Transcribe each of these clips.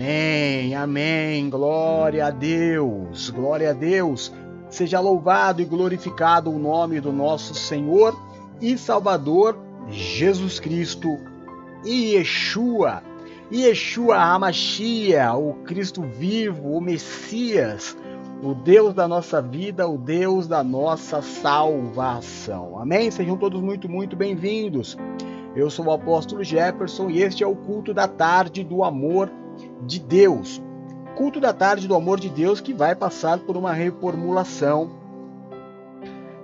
Amém, amém. Glória a Deus, glória a Deus. Seja louvado e glorificado o nome do nosso Senhor e Salvador Jesus Cristo e Yeshua. Yeshua Hamashia, o Cristo vivo, o Messias, o Deus da nossa vida, o Deus da nossa salvação. Amém? Sejam todos muito, muito bem-vindos. Eu sou o apóstolo Jefferson e este é o culto da tarde do amor de Deus. Culto da tarde do amor de Deus que vai passar por uma reformulação.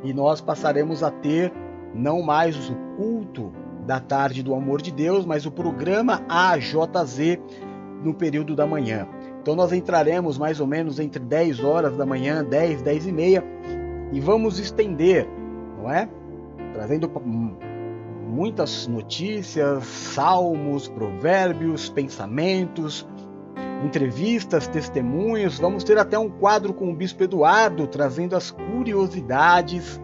E nós passaremos a ter não mais o culto da tarde do amor de Deus, mas o programa AJZ no período da manhã. Então nós entraremos mais ou menos entre 10 horas da manhã, 10, 10 e meia, e vamos estender, não é? Trazendo muitas notícias, salmos, provérbios, pensamentos, entrevistas, testemunhos. Vamos ter até um quadro com o Bispo Eduardo trazendo as curiosidades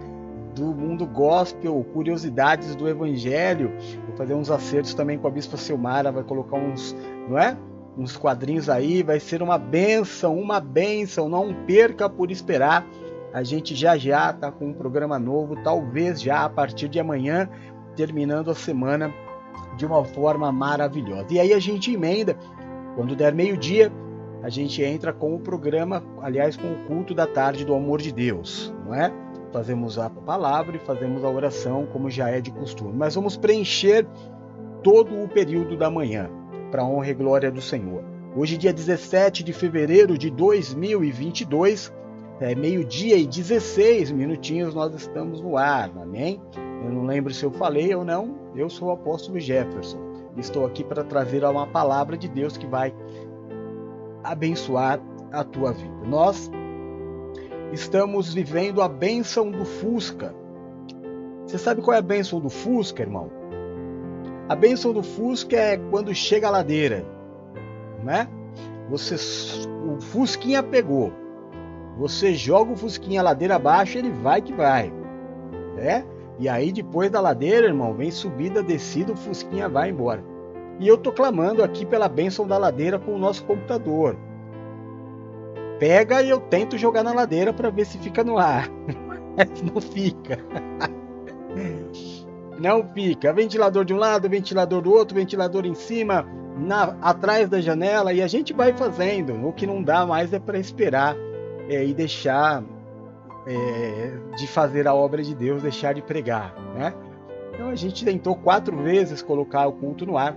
do mundo gospel, curiosidades do Evangelho. Vou fazer uns acertos também com a Bispa Silmara, vai colocar uns, não é? Uns quadrinhos aí, vai ser uma benção, uma benção. Não perca por esperar. A gente já já está com um programa novo, talvez já a partir de amanhã terminando a semana de uma forma maravilhosa. E aí a gente emenda, quando der meio-dia, a gente entra com o programa, aliás, com o culto da tarde do amor de Deus, não é? Fazemos a palavra e fazemos a oração, como já é de costume. Mas vamos preencher todo o período da manhã, para a honra e glória do Senhor. Hoje, dia 17 de fevereiro de 2022, é meio-dia e 16 minutinhos, nós estamos no ar, amém? Eu não lembro se eu falei ou não, eu sou o apóstolo Jefferson. Estou aqui para trazer uma palavra de Deus que vai abençoar a tua vida. Nós estamos vivendo a bênção do Fusca. Você sabe qual é a bênção do Fusca, irmão? A bênção do Fusca é quando chega a ladeira, né? Você, o Fusquinha pegou. Você joga o Fusquinha ladeira abaixo, ele vai que vai, né? E aí depois da ladeira, irmão, vem subida, descida, o Fusquinha vai embora. E eu tô clamando aqui pela bênção da ladeira com o nosso computador. Pega e eu tento jogar na ladeira para ver se fica no ar. Mas não fica. Não fica. Ventilador de um lado, ventilador do outro, ventilador em cima, na, atrás da janela e a gente vai fazendo. O que não dá mais é para esperar é, e deixar é, de fazer a obra de Deus, deixar de pregar, né? Então a gente tentou quatro vezes colocar o culto no ar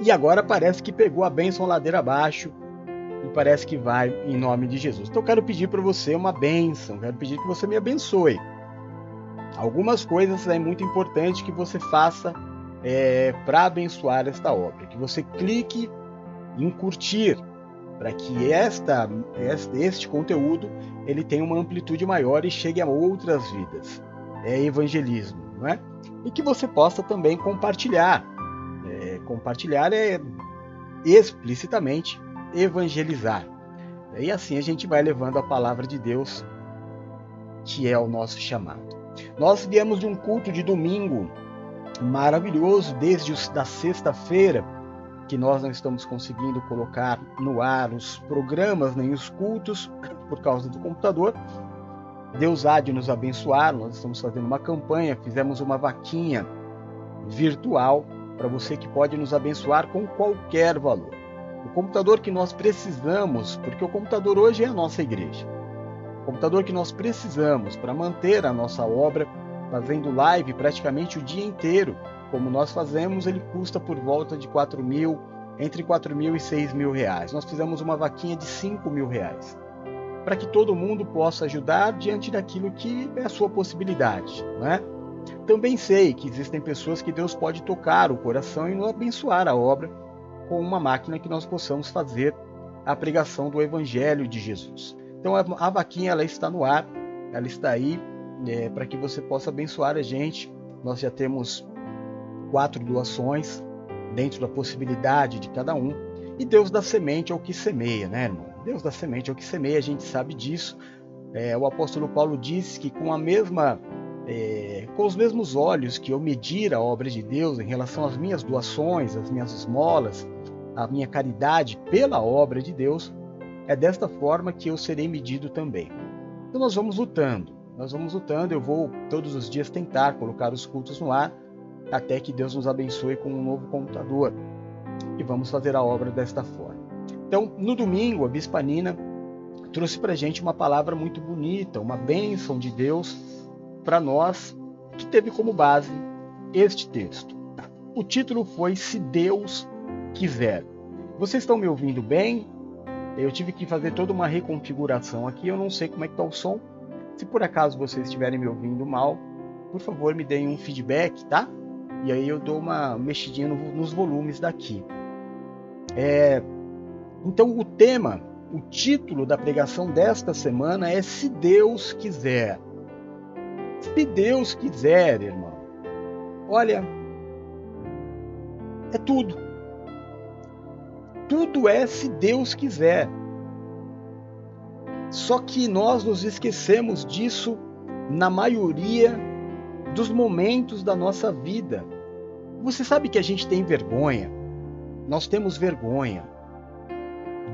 e agora parece que pegou a bênção ladeira abaixo e parece que vai em nome de Jesus. Então eu quero pedir para você uma bênção, quero pedir que você me abençoe. Algumas coisas é muito importante que você faça é, para abençoar esta obra, que você clique em curtir para que esta, este conteúdo ele tenha uma amplitude maior e chegue a outras vidas. É evangelismo, não é? E que você possa também compartilhar. É, compartilhar é explicitamente evangelizar. E assim a gente vai levando a palavra de Deus, que é o nosso chamado. Nós viemos de um culto de domingo maravilhoso, desde a sexta-feira, que nós não estamos conseguindo colocar no ar os programas nem os cultos por causa do computador. Deus há de nos abençoar. Nós estamos fazendo uma campanha, fizemos uma vaquinha virtual para você que pode nos abençoar com qualquer valor. O computador que nós precisamos, porque o computador hoje é a nossa igreja. O computador que nós precisamos para manter a nossa obra, fazendo live praticamente o dia inteiro, como nós fazemos, ele custa por volta de 4 mil, entre 4 mil e 6 mil reais. Nós fizemos uma vaquinha de 5 mil reais, para que todo mundo possa ajudar diante daquilo que é a sua possibilidade. Né? Também sei que existem pessoas que Deus pode tocar o coração e nos abençoar a obra com uma máquina que nós possamos fazer a pregação do Evangelho de Jesus. Então a, a vaquinha ela está no ar, ela está aí é, para que você possa abençoar a gente. Nós já temos quatro doações dentro da possibilidade de cada um. E Deus dá semente ao que semeia, né, irmão? Deus dá semente ao que semeia, a gente sabe disso. É, o apóstolo Paulo disse que com a mesma, é, com os mesmos olhos que eu medir a obra de Deus em relação às minhas doações, às minhas esmolas, a minha caridade pela obra de Deus, é desta forma que eu serei medido também. Então nós vamos lutando, nós vamos lutando. Eu vou todos os dias tentar colocar os cultos no ar, até que Deus nos abençoe com um novo computador. E vamos fazer a obra desta forma. Então, no domingo, a Bispa Nina trouxe para gente uma palavra muito bonita, uma bênção de Deus para nós, que teve como base este texto. O título foi Se Deus Quiser. Vocês estão me ouvindo bem? Eu tive que fazer toda uma reconfiguração aqui, eu não sei como é que está o som. Se por acaso vocês estiverem me ouvindo mal, por favor me deem um feedback, tá? E aí eu dou uma mexidinha no, nos volumes daqui. É, então o tema, o título da pregação desta semana é Se Deus quiser. Se Deus quiser, irmão. Olha, é tudo. Tudo é se Deus quiser. Só que nós nos esquecemos disso na maioria dos momentos da nossa vida. Você sabe que a gente tem vergonha, nós temos vergonha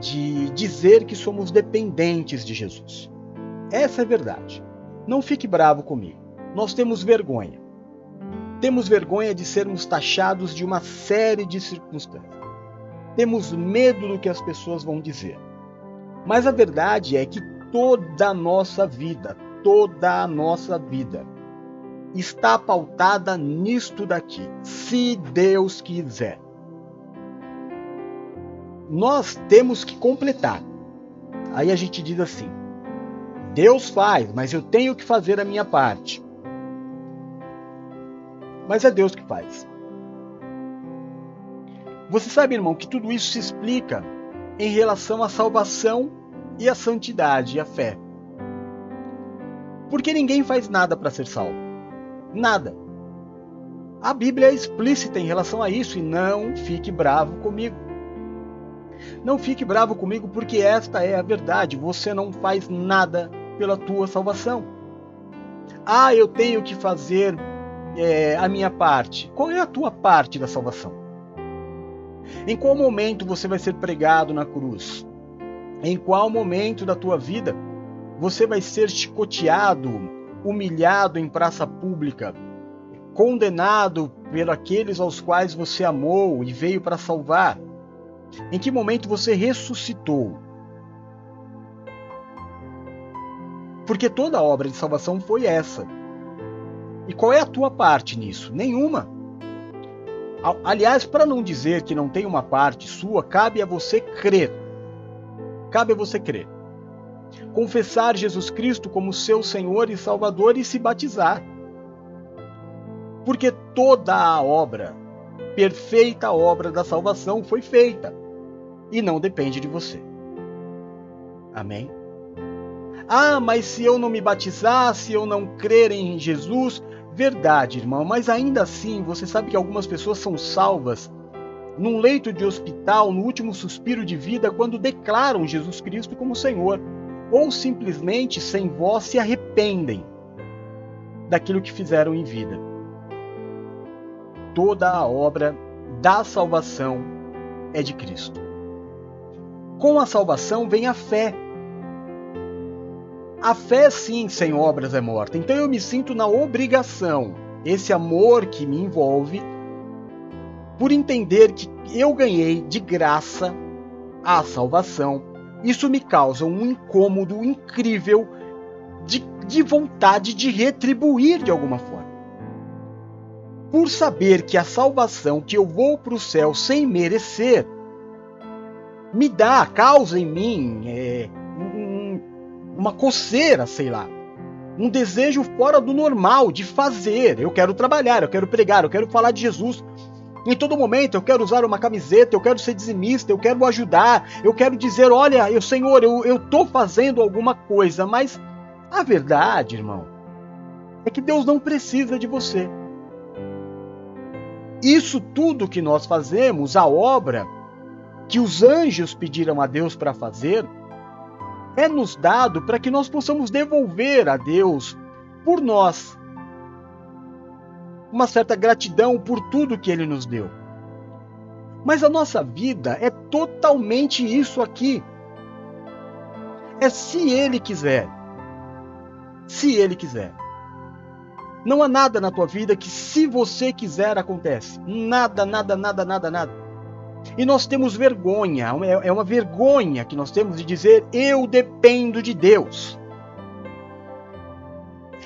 de dizer que somos dependentes de Jesus. Essa é a verdade. Não fique bravo comigo. Nós temos vergonha. Temos vergonha de sermos taxados de uma série de circunstâncias. Temos medo do que as pessoas vão dizer. Mas a verdade é que toda a nossa vida, toda a nossa vida está pautada nisto daqui, se Deus quiser. Nós temos que completar. Aí a gente diz assim: Deus faz, mas eu tenho que fazer a minha parte. Mas é Deus que faz. Você sabe, irmão, que tudo isso se explica em relação à salvação e à santidade e à fé. Porque ninguém faz nada para ser salvo. Nada. A Bíblia é explícita em relação a isso e não fique bravo comigo. Não fique bravo comigo porque esta é a verdade. Você não faz nada pela tua salvação. Ah, eu tenho que fazer é, a minha parte. Qual é a tua parte da salvação? Em qual momento você vai ser pregado na cruz? Em qual momento da tua vida você vai ser chicoteado, humilhado em praça pública, condenado por aqueles aos quais você amou e veio para salvar? Em que momento você ressuscitou? Porque toda a obra de salvação foi essa. E qual é a tua parte nisso? Nenhuma. Aliás, para não dizer que não tem uma parte sua, cabe a você crer. Cabe a você crer. Confessar Jesus Cristo como seu Senhor e Salvador e se batizar. Porque toda a obra, perfeita obra da salvação foi feita e não depende de você. Amém? Ah, mas se eu não me batizar, se eu não crer em Jesus, Verdade, irmão, mas ainda assim você sabe que algumas pessoas são salvas num leito de hospital, no último suspiro de vida, quando declaram Jesus Cristo como Senhor, ou simplesmente sem voz se arrependem daquilo que fizeram em vida. Toda a obra da salvação é de Cristo. Com a salvação vem a fé, a fé, sim, sem obras é morta. Então eu me sinto na obrigação, esse amor que me envolve, por entender que eu ganhei de graça a salvação. Isso me causa um incômodo incrível de, de vontade de retribuir de alguma forma. Por saber que a salvação, que eu vou para o céu sem merecer, me dá, causa em mim é, uma coceira, sei lá. Um desejo fora do normal de fazer. Eu quero trabalhar, eu quero pregar, eu quero falar de Jesus. Em todo momento eu quero usar uma camiseta, eu quero ser dizimista, eu quero ajudar, eu quero dizer: olha, eu, Senhor, eu, tô fazendo alguma coisa, mas a verdade, irmão, é que Deus não precisa de você. Isso tudo que nós fazemos, a obra que os anjos pediram a Deus para fazer, é nos dado para que nós possamos devolver a Deus por nós uma certa gratidão por tudo que ele nos deu. Mas a nossa vida é totalmente isso aqui. É se Ele quiser. Se Ele quiser. Não há nada na tua vida que, se você quiser, acontece. Nada, nada, nada, nada, nada. E nós temos vergonha, é, uma vergonha que nós temos de dizer: eu dependo de Deus.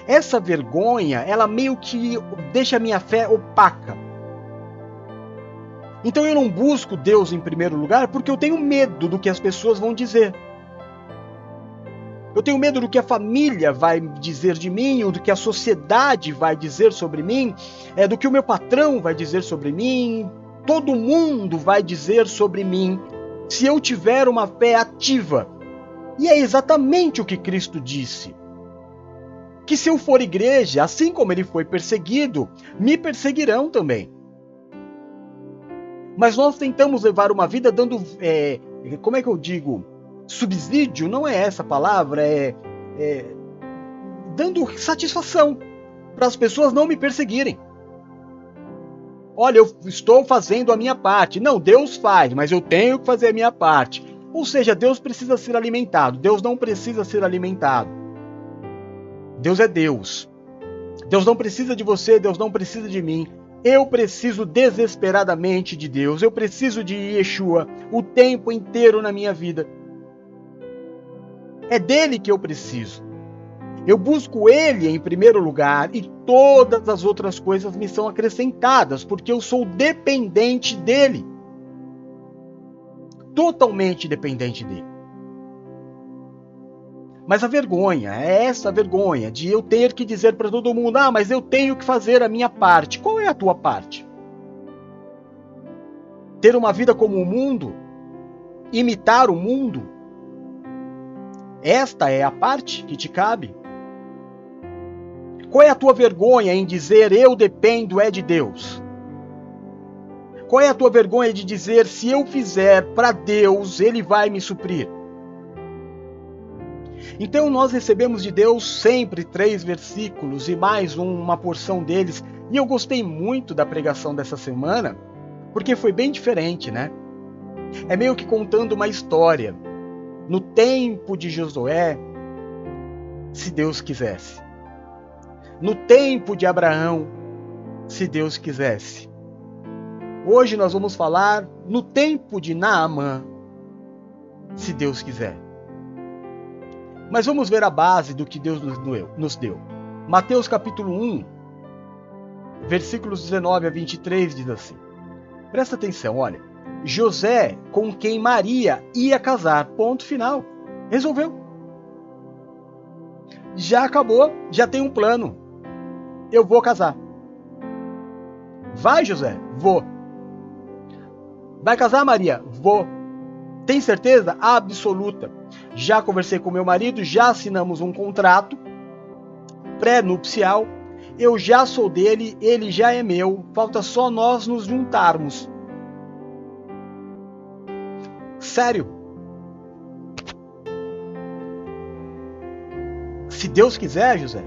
Essa vergonha, ela meio que deixa a minha fé opaca. Então eu não busco Deus em primeiro lugar porque eu tenho medo do que as pessoas vão dizer. Eu tenho medo do que a família vai dizer de mim, ou do que a sociedade vai dizer sobre mim, é do que o meu patrão vai dizer sobre mim, todo mundo vai dizer sobre mim, se eu tiver uma fé ativa. E é exatamente o que Cristo disse. Que se eu for igreja, assim como ele foi perseguido, me perseguirão também. Mas nós tentamos levar uma vida dando, é, como é que eu digo, subsídio não é essa palavra, é, é dando satisfação para as pessoas não me perseguirem. Olha, eu estou fazendo a minha parte. Não, Deus faz, mas eu tenho que fazer a minha parte. Ou seja, Deus precisa ser alimentado. Deus não precisa ser alimentado. Deus é Deus. Deus não precisa de você, Deus não precisa de mim. Eu preciso desesperadamente de Deus. Eu preciso de Yeshua o tempo inteiro na minha vida. É dele que eu preciso. Eu busco ele em primeiro lugar e todas as outras coisas me são acrescentadas, porque eu sou dependente dele. Totalmente dependente dele. Mas a vergonha, é essa vergonha de eu ter que dizer para todo mundo: ah, mas eu tenho que fazer a minha parte. Qual é a tua parte? Ter uma vida como o mundo? Imitar o mundo? Esta é a parte que te cabe. Qual é a tua vergonha em dizer eu dependo é de Deus? Qual é a tua vergonha de dizer se eu fizer para Deus, ele vai me suprir? Então nós recebemos de Deus sempre três versículos e mais uma porção deles. E eu gostei muito da pregação dessa semana, porque foi bem diferente, né? É meio que contando uma história no tempo de Josué, se Deus quisesse. No tempo de Abraão, se Deus quisesse. Hoje nós vamos falar no tempo de Naamã, se Deus quiser. Mas vamos ver a base do que Deus nos deu. Mateus capítulo 1, versículos 19 a 23 diz assim: Presta atenção, olha. José com quem Maria ia casar. Ponto final. Resolveu. Já acabou, já tem um plano. Eu vou casar. Vai, José? Vou. Vai casar, Maria? Vou. Tem certeza? Absoluta. Já conversei com meu marido, já assinamos um contrato pré-nupcial. Eu já sou dele, ele já é meu. Falta só nós nos juntarmos. Sério. Se Deus quiser, José,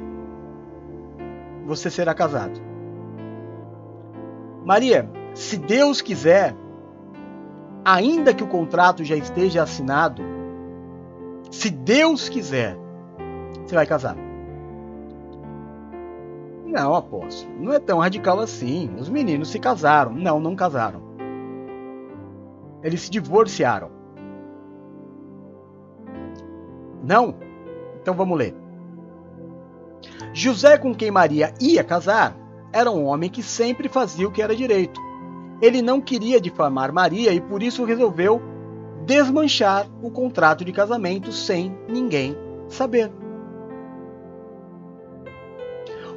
você será casado. Maria, se Deus quiser, ainda que o contrato já esteja assinado, se Deus quiser, você vai casar. Não, apóstolo, não é tão radical assim. Os meninos se casaram. Não, não casaram. Eles se divorciaram. Não? Então vamos ler. José, com quem Maria ia casar, era um homem que sempre fazia o que era direito. Ele não queria difamar Maria e por isso resolveu desmanchar o contrato de casamento sem ninguém saber.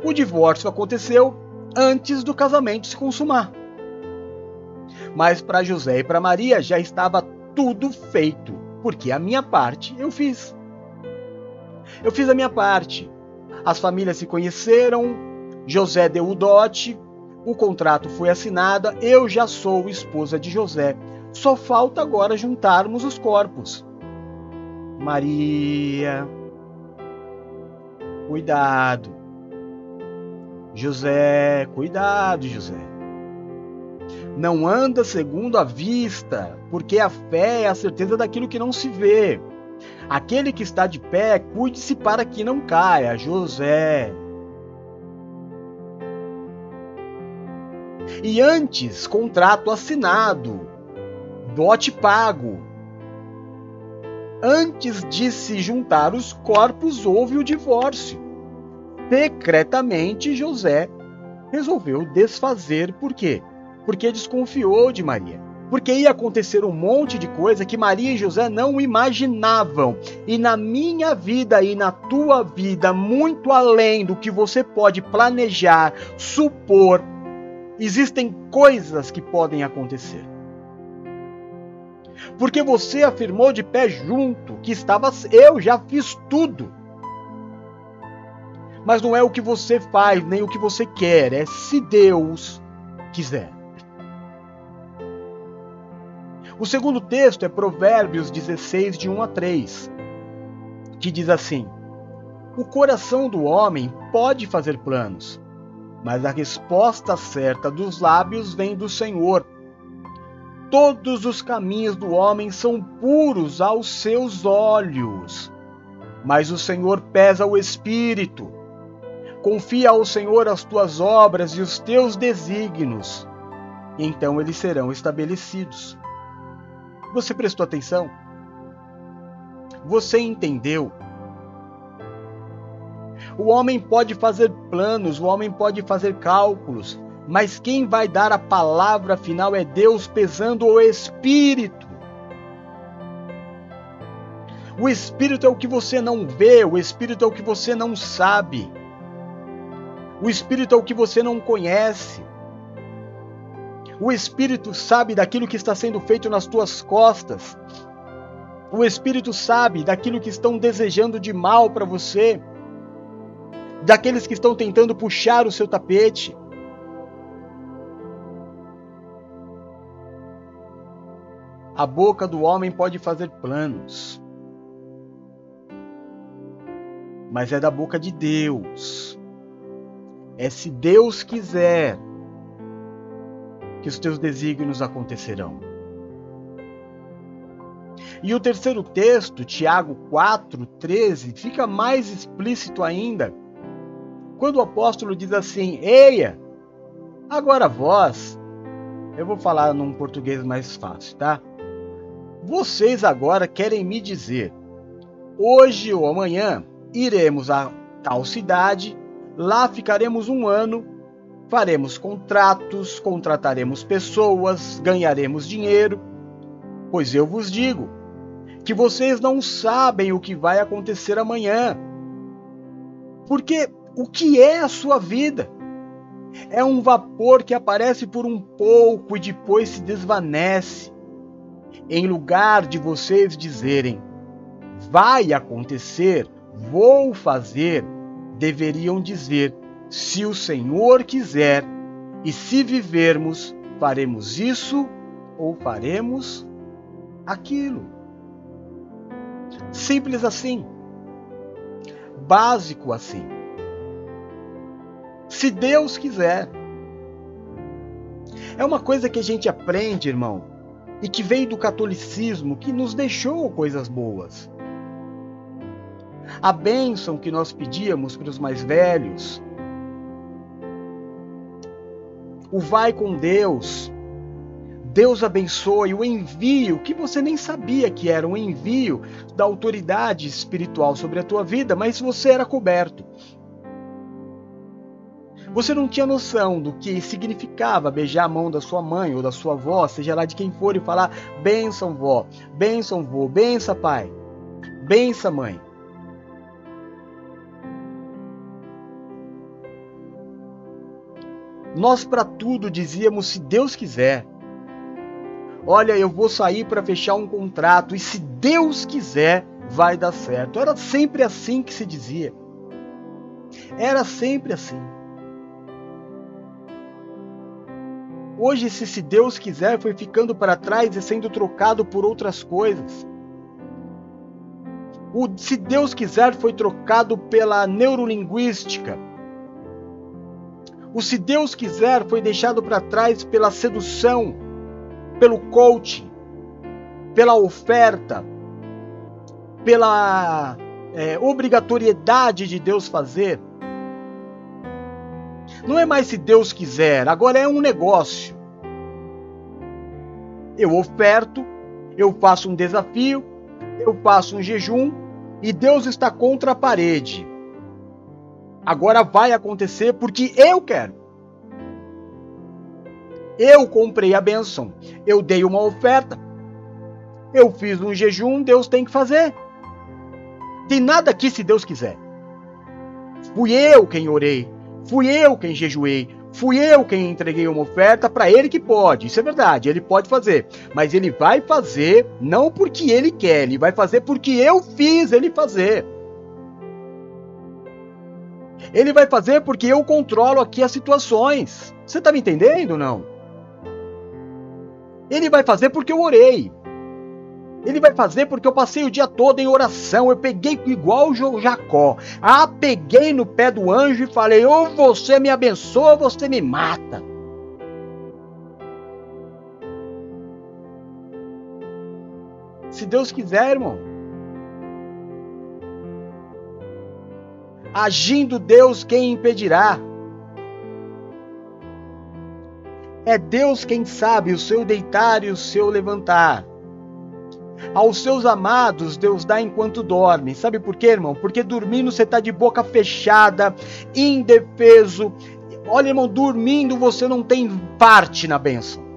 O divórcio aconteceu antes do casamento se consumar. Mas para José e para Maria já estava tudo feito, porque a minha parte eu fiz. Eu fiz a minha parte. As famílias se conheceram, José deu o dote, o contrato foi assinado, eu já sou esposa de José. Só falta agora juntarmos os corpos. Maria, cuidado. José, cuidado, José. Não anda segundo a vista, porque a fé é a certeza daquilo que não se vê. Aquele que está de pé, cuide-se para que não caia. José. E antes, contrato assinado, dote pago. Antes de se juntar os corpos, houve o divórcio. Secretamente, José resolveu desfazer. Por quê? Porque desconfiou de Maria. Porque ia acontecer um monte de coisa que Maria e José não imaginavam. E na minha vida e na tua vida, muito além do que você pode planejar, supor, existem coisas que podem acontecer. Porque você afirmou de pé junto que estava eu já fiz tudo. Mas não é o que você faz, nem o que você quer, é se Deus quiser. O segundo texto é Provérbios 16, de 1 a 3, que diz assim: O coração do homem pode fazer planos, mas a resposta certa dos lábios vem do Senhor. Todos os caminhos do homem são puros aos seus olhos, mas o Senhor pesa o espírito. Confia ao Senhor as tuas obras e os teus desígnios, então eles serão estabelecidos. Você prestou atenção? Você entendeu? O homem pode fazer planos, o homem pode fazer cálculos, mas quem vai dar a palavra final é Deus pesando o espírito. O espírito é o que você não vê, o espírito é o que você não sabe. O Espírito é o que você não conhece. O Espírito sabe daquilo que está sendo feito nas tuas costas. O Espírito sabe daquilo que estão desejando de mal para você, daqueles que estão tentando puxar o seu tapete. A boca do homem pode fazer planos, mas é da boca de Deus é se Deus quiser que os teus desígnios acontecerão. E o terceiro texto, Tiago 4, 13, fica mais explícito ainda, quando o apóstolo diz assim: Eia, agora vós, eu vou falar num português mais fácil, tá? Vocês agora querem me dizer, hoje ou amanhã iremos a tal cidade Lá ficaremos um ano, faremos contratos, contrataremos pessoas, ganharemos dinheiro. Pois eu vos digo que vocês não sabem o que vai acontecer amanhã. Porque o que é a sua vida? É um vapor que aparece por um pouco e depois se desvanece. Em lugar de vocês dizerem, vai acontecer, vou fazer, deveriam dizer: se o Senhor quiser, e se vivermos, faremos isso ou faremos aquilo. Simples assim. Básico assim. Se Deus quiser. É uma coisa que a gente aprende, irmão, e que veio do catolicismo, que nos deixou coisas boas a bênção que nós pedíamos para os mais velhos, o vai com Deus, Deus abençoe o envio que você nem sabia que era um envio da autoridade espiritual sobre a tua vida, mas você era coberto. Você não tinha noção do que significava beijar a mão da sua mãe ou da sua avó, seja lá de quem for, e falar: benção, vó, benção, vô, benção, pai, benção, mãe. Nós para tudo dizíamos se Deus quiser. Olha, eu vou sair para fechar um contrato e se Deus quiser, vai dar certo. Era sempre assim que se dizia. Era sempre assim. Hoje, esse se Deus quiser foi ficando para trás e sendo trocado por outras coisas. O se Deus quiser foi trocado pela neurolinguística O se Deus quiser foi deixado para trás pela sedução, pelo coaching, pela oferta, pela é, obrigatoriedade de Deus fazer. Não é mais se Deus quiser, agora é um negócio. Eu oferto, eu faço um desafio, eu faço um jejum e Deus está contra a parede. Agora vai acontecer porque eu quero. Eu comprei a bênção, eu dei uma oferta, eu fiz um jejum, Deus tem que fazer. Tem nada aqui se Deus quiser. Fui eu quem orei, fui eu quem jejuei, fui eu quem entreguei uma oferta para ele que pode. Isso é verdade, ele pode fazer, mas ele vai fazer não porque ele quer, ele vai fazer porque eu fiz ele fazer. Ele vai fazer porque eu controlo aqui as situações. Você está me entendendo ou não? Ele vai fazer porque eu orei. Ele vai fazer porque eu passei o dia todo em oração. Eu peguei igual o Jacó. Ah, peguei no pé do anjo e falei: ou você me abençoa ou você me mata. Se Deus quiser, irmão. Agindo Deus, quem impedirá? É Deus quem sabe o seu deitar e o seu levantar. Aos seus amados, Deus dá enquanto dorme. Sabe por quê, irmão? Porque dormindo você está de boca fechada, indefeso. Olha, irmão, dormindo você não tem parte na bênção.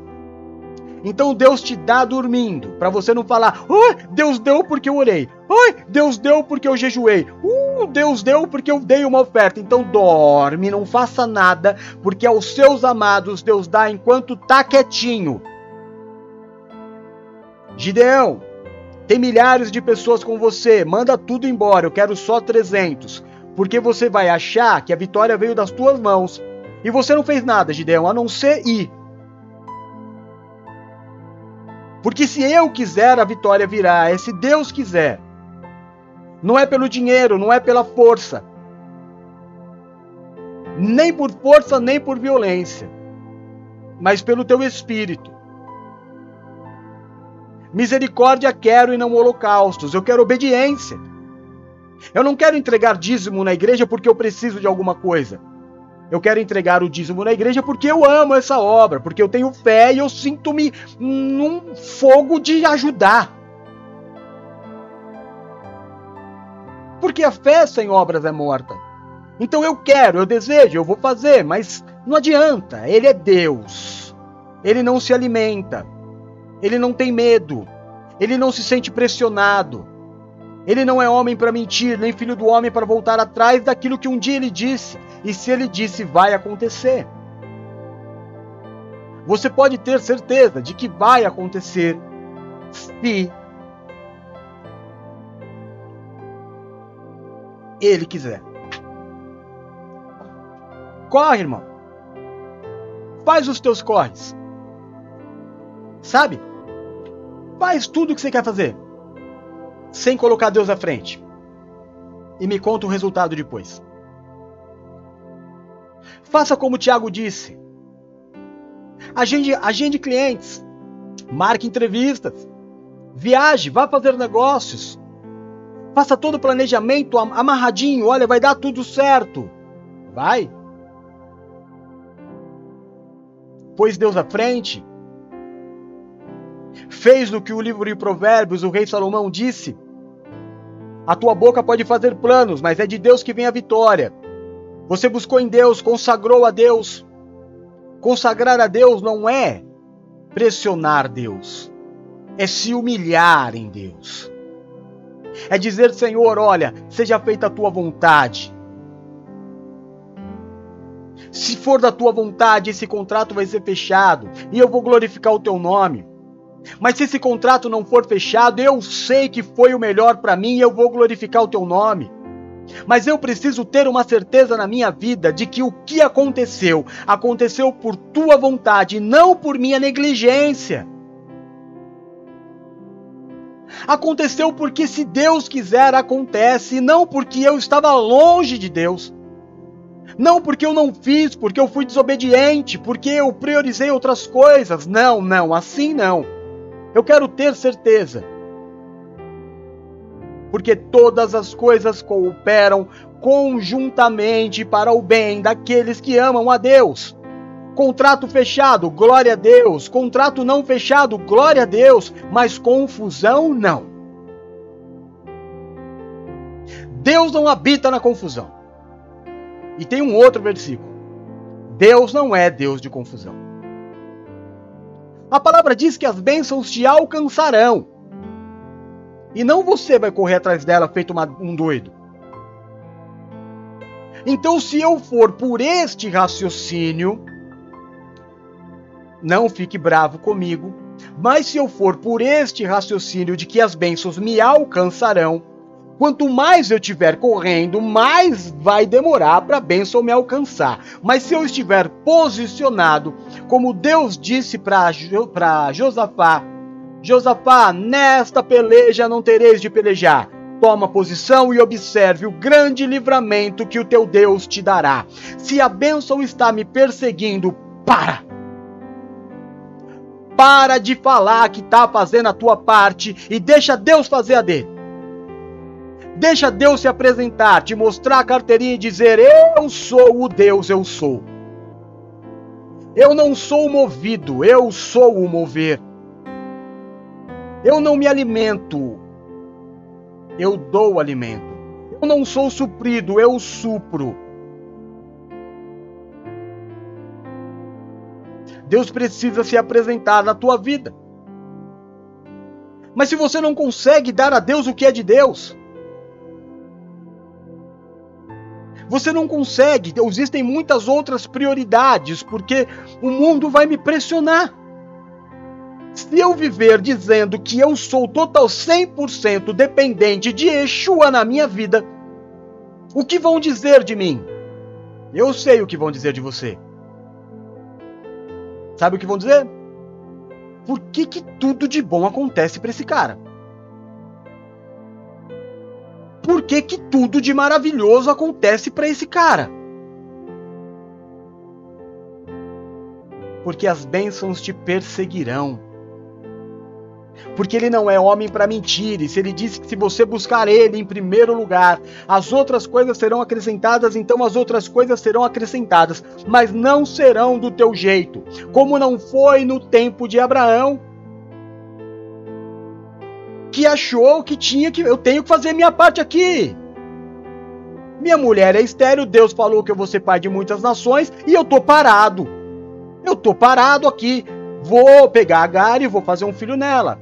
Então Deus te dá dormindo, para você não falar, oh, Deus deu porque eu orei, oh, Deus deu porque eu jejuei, uh, Deus deu porque eu dei uma oferta. Então dorme, não faça nada, porque aos seus amados Deus dá enquanto tá quietinho. Gideão, tem milhares de pessoas com você, manda tudo embora, eu quero só 300. Porque você vai achar que a vitória veio das tuas mãos. E você não fez nada, Gideão, a não ser ir. Porque se eu quiser, a vitória virá. É se Deus quiser. Não é pelo dinheiro, não é pela força. Nem por força, nem por violência. Mas pelo teu espírito. Misericórdia quero e não holocaustos. Eu quero obediência. Eu não quero entregar dízimo na igreja porque eu preciso de alguma coisa. Eu quero entregar o dízimo na igreja porque eu amo essa obra, porque eu tenho fé e eu sinto-me num fogo de ajudar. Porque a fé sem obras é morta. Então eu quero, eu desejo, eu vou fazer, mas não adianta. Ele é Deus. Ele não se alimenta. Ele não tem medo. Ele não se sente pressionado. Ele não é homem para mentir, nem filho do homem para voltar atrás daquilo que um dia ele disse. E se ele disse, vai acontecer. Você pode ter certeza de que vai acontecer se ele quiser. Corre, irmão. Faz os teus corres. Sabe? Faz tudo o que você quer fazer, sem colocar Deus à frente. E me conta o resultado depois. Faça como o Tiago disse. Agende, agende clientes. Marque entrevistas. Viaje, vá fazer negócios. Faça todo o planejamento amarradinho. Olha, vai dar tudo certo. Vai. Pois Deus à frente fez no que o livro de Provérbios, o rei Salomão disse: A tua boca pode fazer planos, mas é de Deus que vem a vitória. Você buscou em Deus, consagrou a Deus. Consagrar a Deus não é pressionar Deus, é se humilhar em Deus. É dizer, Senhor, olha, seja feita a tua vontade. Se for da tua vontade, esse contrato vai ser fechado e eu vou glorificar o teu nome. Mas se esse contrato não for fechado, eu sei que foi o melhor para mim e eu vou glorificar o teu nome. Mas eu preciso ter uma certeza na minha vida de que o que aconteceu, aconteceu por tua vontade não por minha negligência. Aconteceu porque se Deus quiser acontece, não porque eu estava longe de Deus. Não porque eu não fiz, porque eu fui desobediente, porque eu priorizei outras coisas. Não, não, assim não. Eu quero ter certeza. Porque todas as coisas cooperam conjuntamente para o bem daqueles que amam a Deus. Contrato fechado, glória a Deus. Contrato não fechado, glória a Deus. Mas confusão, não. Deus não habita na confusão. E tem um outro versículo. Deus não é Deus de confusão. A palavra diz que as bênçãos te alcançarão. E não você vai correr atrás dela feito uma, um doido. Então, se eu for por este raciocínio, não fique bravo comigo, mas se eu for por este raciocínio de que as bênçãos me alcançarão, quanto mais eu estiver correndo, mais vai demorar para a bênção me alcançar. Mas se eu estiver posicionado, como Deus disse para Josafá, Josafá, nesta peleja não tereis de pelejar. Toma posição e observe o grande livramento que o teu Deus te dará. Se a bênção está me perseguindo, para! Para de falar que está fazendo a tua parte e deixa Deus fazer a dele. Deixa Deus se apresentar, te mostrar a carteirinha e dizer: Eu sou o Deus, eu sou. Eu não sou movido, eu sou o mover. Eu não me alimento, eu dou alimento. Eu não sou suprido, eu supro. Deus precisa se apresentar na tua vida. Mas se você não consegue dar a Deus o que é de Deus, você não consegue, existem muitas outras prioridades, porque o mundo vai me pressionar. Se eu viver dizendo que eu sou total 100% dependente de Yeshua na minha vida, o que vão dizer de mim? Eu sei o que vão dizer de você. Sabe o que vão dizer? Por que, que tudo de bom acontece para esse cara? Por que, que tudo de maravilhoso acontece para esse cara? Porque as bênçãos te perseguirão porque ele não é homem para mentir. E se ele disse que se você buscar ele em primeiro lugar, as outras coisas serão acrescentadas, então as outras coisas serão acrescentadas, mas não serão do teu jeito, como não foi no tempo de Abraão. Que achou que tinha que eu tenho que fazer minha parte aqui. Minha mulher é estéreo, Deus falou que eu vou ser pai de muitas nações e eu tô parado. Eu tô parado aqui. Vou pegar a Gary e vou fazer um filho nela.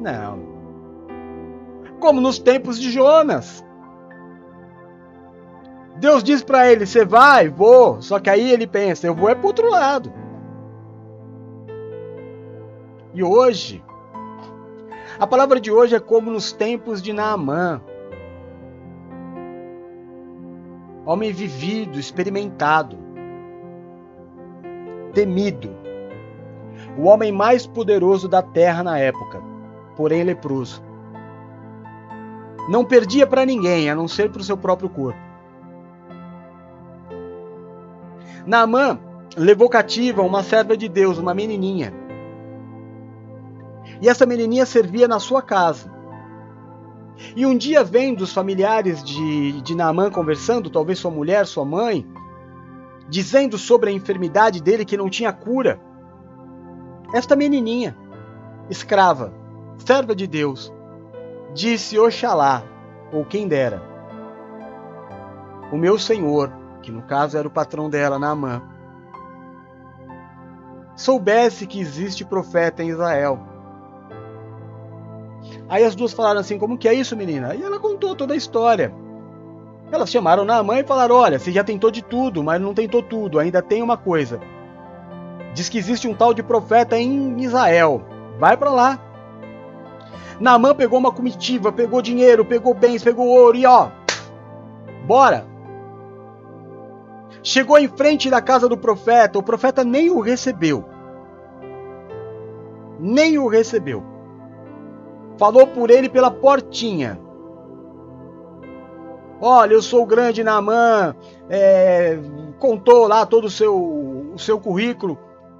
Não. Como nos tempos de Jonas. Deus diz para ele: Você vai, vou. Só que aí ele pensa: Eu vou é para outro lado. E hoje, a palavra de hoje é como nos tempos de Naamã. Homem vivido, experimentado, temido, o homem mais poderoso da terra na época porém leproso. Não perdia para ninguém, a não ser para o seu próprio corpo. Naamã levou cativa uma serva de Deus, uma menininha. E essa menininha servia na sua casa. E um dia, vendo os familiares de, de Naamã conversando, talvez sua mulher, sua mãe, dizendo sobre a enfermidade dele que não tinha cura, esta menininha, escrava, serva de Deus, disse Oxalá, ou quem dera. O meu senhor, que no caso era o patrão dela, Naamã, soubesse que existe profeta em Israel. Aí as duas falaram assim: Como que é isso, menina? E ela contou toda a história. Elas chamaram Naamã e falaram: Olha, você já tentou de tudo, mas não tentou tudo, ainda tem uma coisa. Diz que existe um tal de profeta em Israel. Vai para lá. Naamã pegou uma comitiva, pegou dinheiro, pegou bens, pegou ouro e ó, bora. Chegou em frente da casa do profeta, o profeta nem o recebeu. Nem o recebeu. Falou por ele pela portinha. Olha, eu sou o grande Naamã, é, contou lá todo o seu, o seu currículo.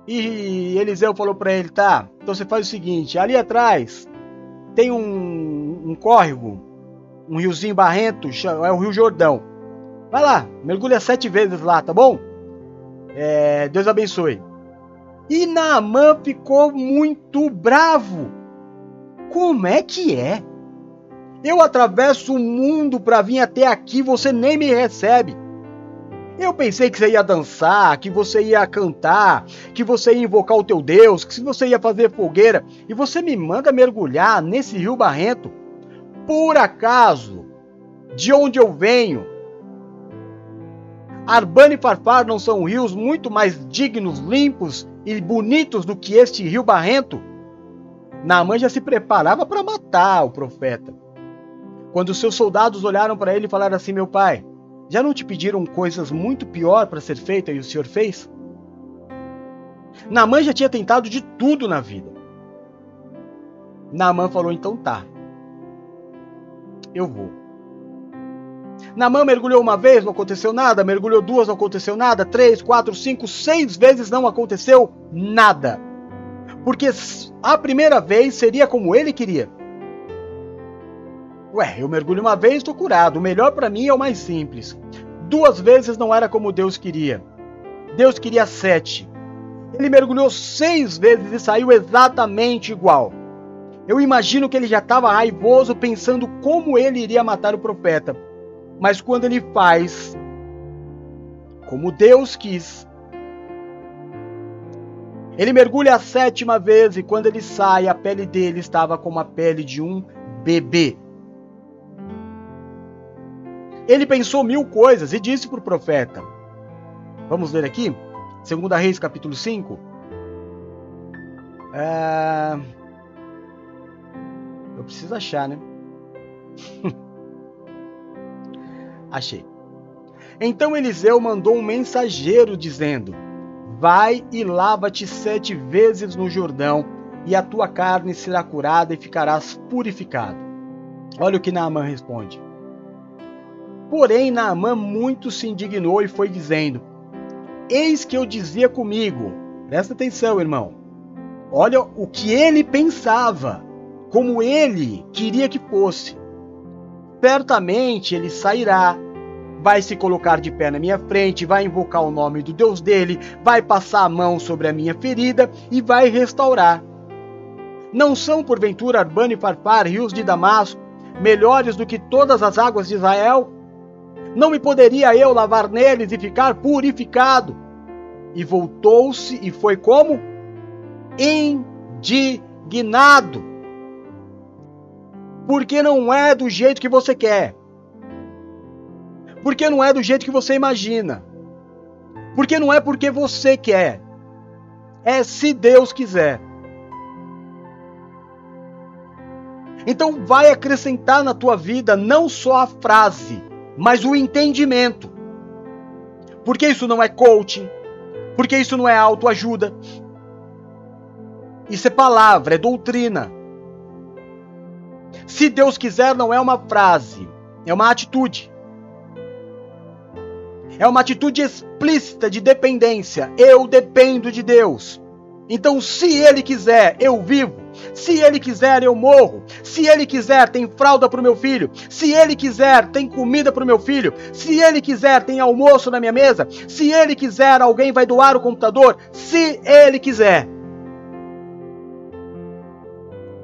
E Eliseu falou para ele: tá, então você faz o seguinte: ali atrás tem um, um córrego, um riozinho barrento, é o Rio Jordão. Vai lá, mergulha sete vezes lá, tá bom? É, Deus abençoe. E Naamã ficou muito bravo. Como é que é? Eu atravesso o mundo para vir até aqui, você nem me recebe. Eu pensei que você ia dançar, que você ia cantar, que você ia invocar o teu Deus, que você ia fazer fogueira, e você me manda mergulhar nesse rio barrento. Por acaso, de onde eu venho, Arbana e Farfar não são rios muito mais dignos, limpos e bonitos do que este rio barrento? Naamã já se preparava para matar o profeta. Quando seus soldados olharam para ele e falaram assim: Meu pai, já não te pediram coisas muito pior para ser feita e o senhor fez? Naamã já tinha tentado de tudo na vida. Naamã falou: Então tá, eu vou. Naamã mergulhou uma vez, não aconteceu nada. Mergulhou duas, não aconteceu nada. Três, quatro, cinco, seis vezes não aconteceu nada. Porque a primeira vez seria como ele queria. Ué, eu mergulho uma vez, estou curado. O melhor para mim é o mais simples. Duas vezes não era como Deus queria. Deus queria sete. Ele mergulhou seis vezes e saiu exatamente igual. Eu imagino que ele já estava raivoso pensando como ele iria matar o profeta. Mas quando ele faz como Deus quis, ele mergulha a sétima vez e quando ele sai, a pele dele estava como a pele de um bebê. Ele pensou mil coisas e disse para o profeta. Vamos ler aqui? 2 Reis capítulo 5. É... Eu preciso achar, né? Achei. Então Eliseu mandou um mensageiro dizendo: Vai e lava-te sete vezes no Jordão, e a tua carne será curada e ficarás purificado. Olha o que Naamã responde. Porém, Naamã muito se indignou e foi dizendo: Eis que eu dizia comigo, presta atenção, irmão. Olha o que ele pensava, como ele queria que fosse. Certamente ele sairá, vai se colocar de pé na minha frente, vai invocar o nome do Deus dele, vai passar a mão sobre a minha ferida e vai restaurar. Não são, porventura, Arbano e Farpar, rios de Damasco, melhores do que todas as águas de Israel? Não me poderia eu lavar neles e ficar purificado? E voltou-se e foi como? Indignado. Porque não é do jeito que você quer. Porque não é do jeito que você imagina. Porque não é porque você quer. É se Deus quiser. Então vai acrescentar na tua vida não só a frase, mas o entendimento. Porque isso não é coaching, porque isso não é autoajuda. Isso é palavra, é doutrina. Se Deus quiser, não é uma frase, é uma atitude. É uma atitude explícita de dependência. Eu dependo de Deus. Então, se Ele quiser, eu vivo. Se ele quiser, eu morro. Se ele quiser, tem fralda para o meu filho. Se ele quiser, tem comida para o meu filho. Se ele quiser, tem almoço na minha mesa. Se ele quiser, alguém vai doar o computador. Se ele quiser.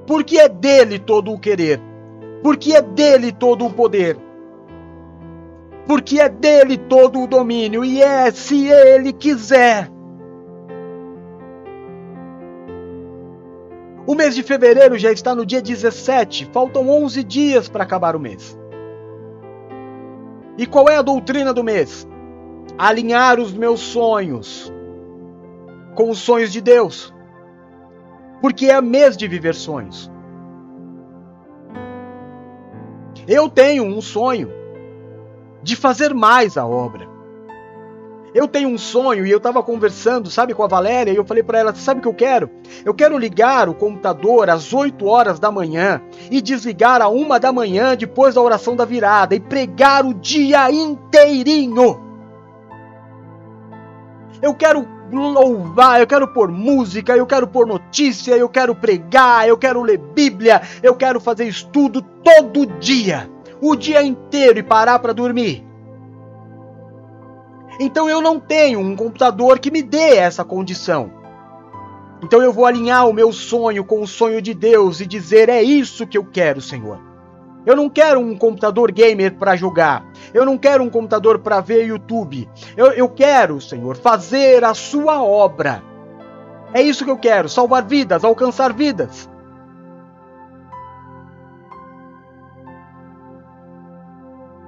Porque é dele todo o querer. Porque é dele todo o poder. Porque é dele todo o domínio. E é se ele quiser. O mês de fevereiro já está no dia 17, faltam 11 dias para acabar o mês. E qual é a doutrina do mês? Alinhar os meus sonhos com os sonhos de Deus. Porque é mês de viver sonhos. Eu tenho um sonho de fazer mais a obra. Eu tenho um sonho e eu estava conversando, sabe, com a Valéria, e eu falei para ela: sabe o que eu quero? Eu quero ligar o computador às 8 horas da manhã e desligar a uma da manhã depois da oração da virada e pregar o dia inteirinho. Eu quero louvar, eu quero pôr música, eu quero pôr notícia, eu quero pregar, eu quero ler Bíblia, eu quero fazer estudo todo dia, o dia inteiro e parar para dormir. Então eu não tenho um computador que me dê essa condição. Então eu vou alinhar o meu sonho com o sonho de Deus e dizer: é isso que eu quero, Senhor. Eu não quero um computador gamer para jogar. Eu não quero um computador para ver YouTube. Eu, eu quero, Senhor, fazer a sua obra. É isso que eu quero: salvar vidas, alcançar vidas.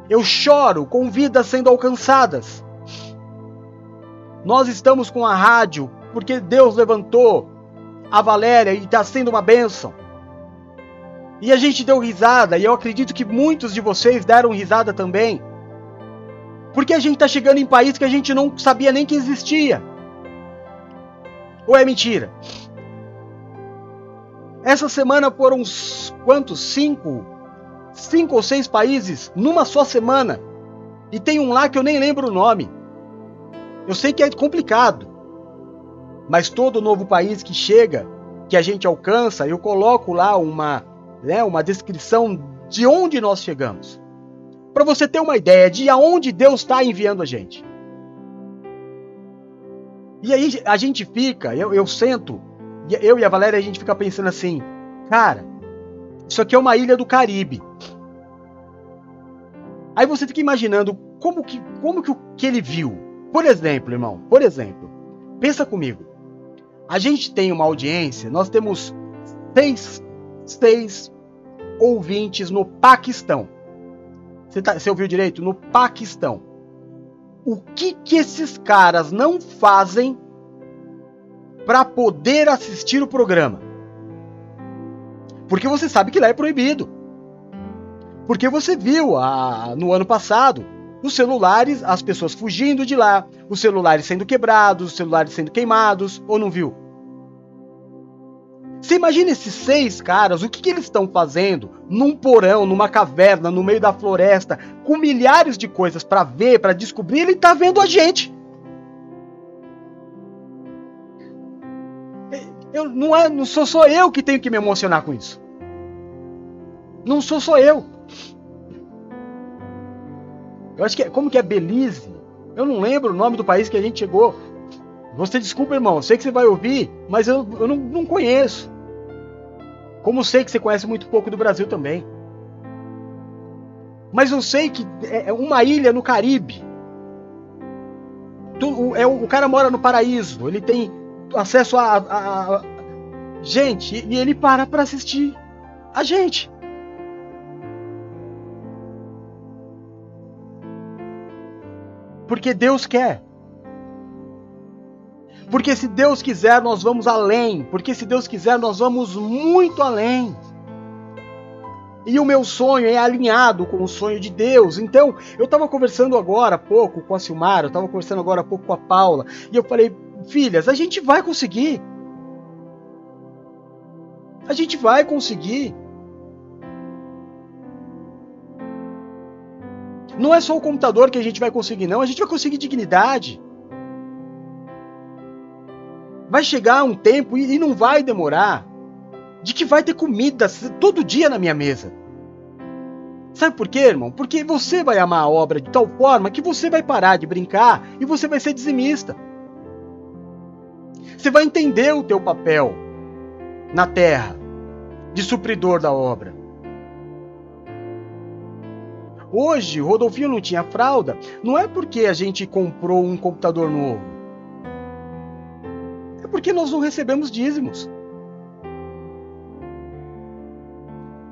Eu choro com vidas sendo alcançadas. Nós estamos com a rádio porque Deus levantou a Valéria e está sendo uma bênção. E a gente deu risada, e eu acredito que muitos de vocês deram risada também. Porque a gente está chegando em país que a gente não sabia nem que existia. Ou é mentira? Essa semana foram uns quantos? Cinco? Cinco ou seis países numa só semana. E tem um lá que eu nem lembro o nome. Eu sei que é complicado, mas todo novo país que chega, que a gente alcança, eu coloco lá uma, né, uma descrição de onde nós chegamos. Para você ter uma ideia de aonde Deus está enviando a gente. E aí a gente fica, eu, eu sento, eu e a Valéria, a gente fica pensando assim, cara, isso aqui é uma ilha do Caribe. Aí você fica imaginando como que, como que que ele viu, por exemplo, irmão, por exemplo, pensa comigo. A gente tem uma audiência, nós temos seis, seis ouvintes no Paquistão. Você, tá, você ouviu direito? No Paquistão. O que que esses caras não fazem para poder assistir o programa? Porque você sabe que lá é proibido. Porque você viu a, no ano passado os celulares, as pessoas fugindo de lá, os celulares sendo quebrados, os celulares sendo queimados, ou não viu? Você imagina esses seis caras, o que, que eles estão fazendo num porão, numa caverna, no meio da floresta, com milhares de coisas para ver, para descobrir, ele tá vendo a gente. Eu, não, é, não sou só eu que tenho que me emocionar com isso. Não sou só eu. Eu acho que é, como que é Belize? Eu não lembro o nome do país que a gente chegou. Você desculpa, irmão, sei que você vai ouvir, mas eu, eu não, não conheço. Como sei que você conhece muito pouco do Brasil também. Mas eu sei que é, é uma ilha no Caribe. Tu, o, é, o cara mora no paraíso, ele tem acesso a, a, a gente e ele para para assistir a gente. Porque Deus quer. Porque se Deus quiser, nós vamos além. Porque se Deus quiser, nós vamos muito além. E o meu sonho é alinhado com o sonho de Deus. Então, eu estava conversando agora há pouco com a Silmara, eu estava conversando agora há pouco com a Paula, e eu falei, filhas, a gente vai conseguir. A gente vai conseguir. Não é só o computador que a gente vai conseguir, não. A gente vai conseguir dignidade. Vai chegar um tempo e não vai demorar de que vai ter comida todo dia na minha mesa. Sabe por quê, irmão? Porque você vai amar a obra de tal forma que você vai parar de brincar e você vai ser dizimista. Você vai entender o teu papel na terra de supridor da obra. Hoje, Rodolfinho não tinha fralda, não é porque a gente comprou um computador novo. É porque nós não recebemos dízimos.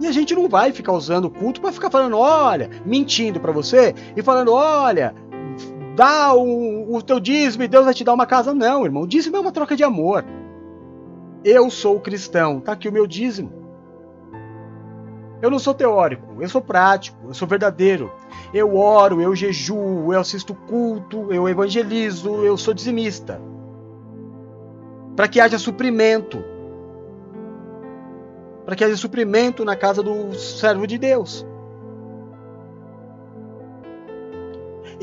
E a gente não vai ficar usando o culto para ficar falando, olha, mentindo para você e falando, olha, dá o, o teu dízimo e Deus vai te dar uma casa. Não, irmão, o dízimo é uma troca de amor. Eu sou cristão, tá aqui o meu dízimo. Eu não sou teórico, eu sou prático, eu sou verdadeiro. Eu oro, eu jejuo, eu assisto culto, eu evangelizo, eu sou dizimista. Para que haja suprimento. Para que haja suprimento na casa do servo de Deus.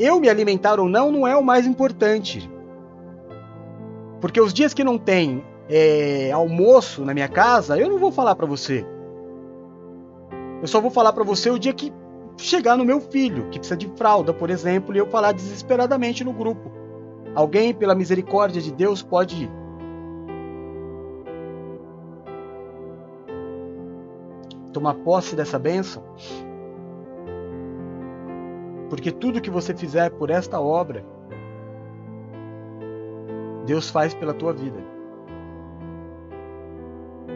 Eu me alimentar ou não não é o mais importante. Porque os dias que não tem é, almoço na minha casa, eu não vou falar para você. Eu só vou falar para você o dia que chegar no meu filho, que precisa de fralda, por exemplo, e eu falar desesperadamente no grupo. Alguém, pela misericórdia de Deus, pode tomar posse dessa bênção? Porque tudo que você fizer por esta obra, Deus faz pela tua vida.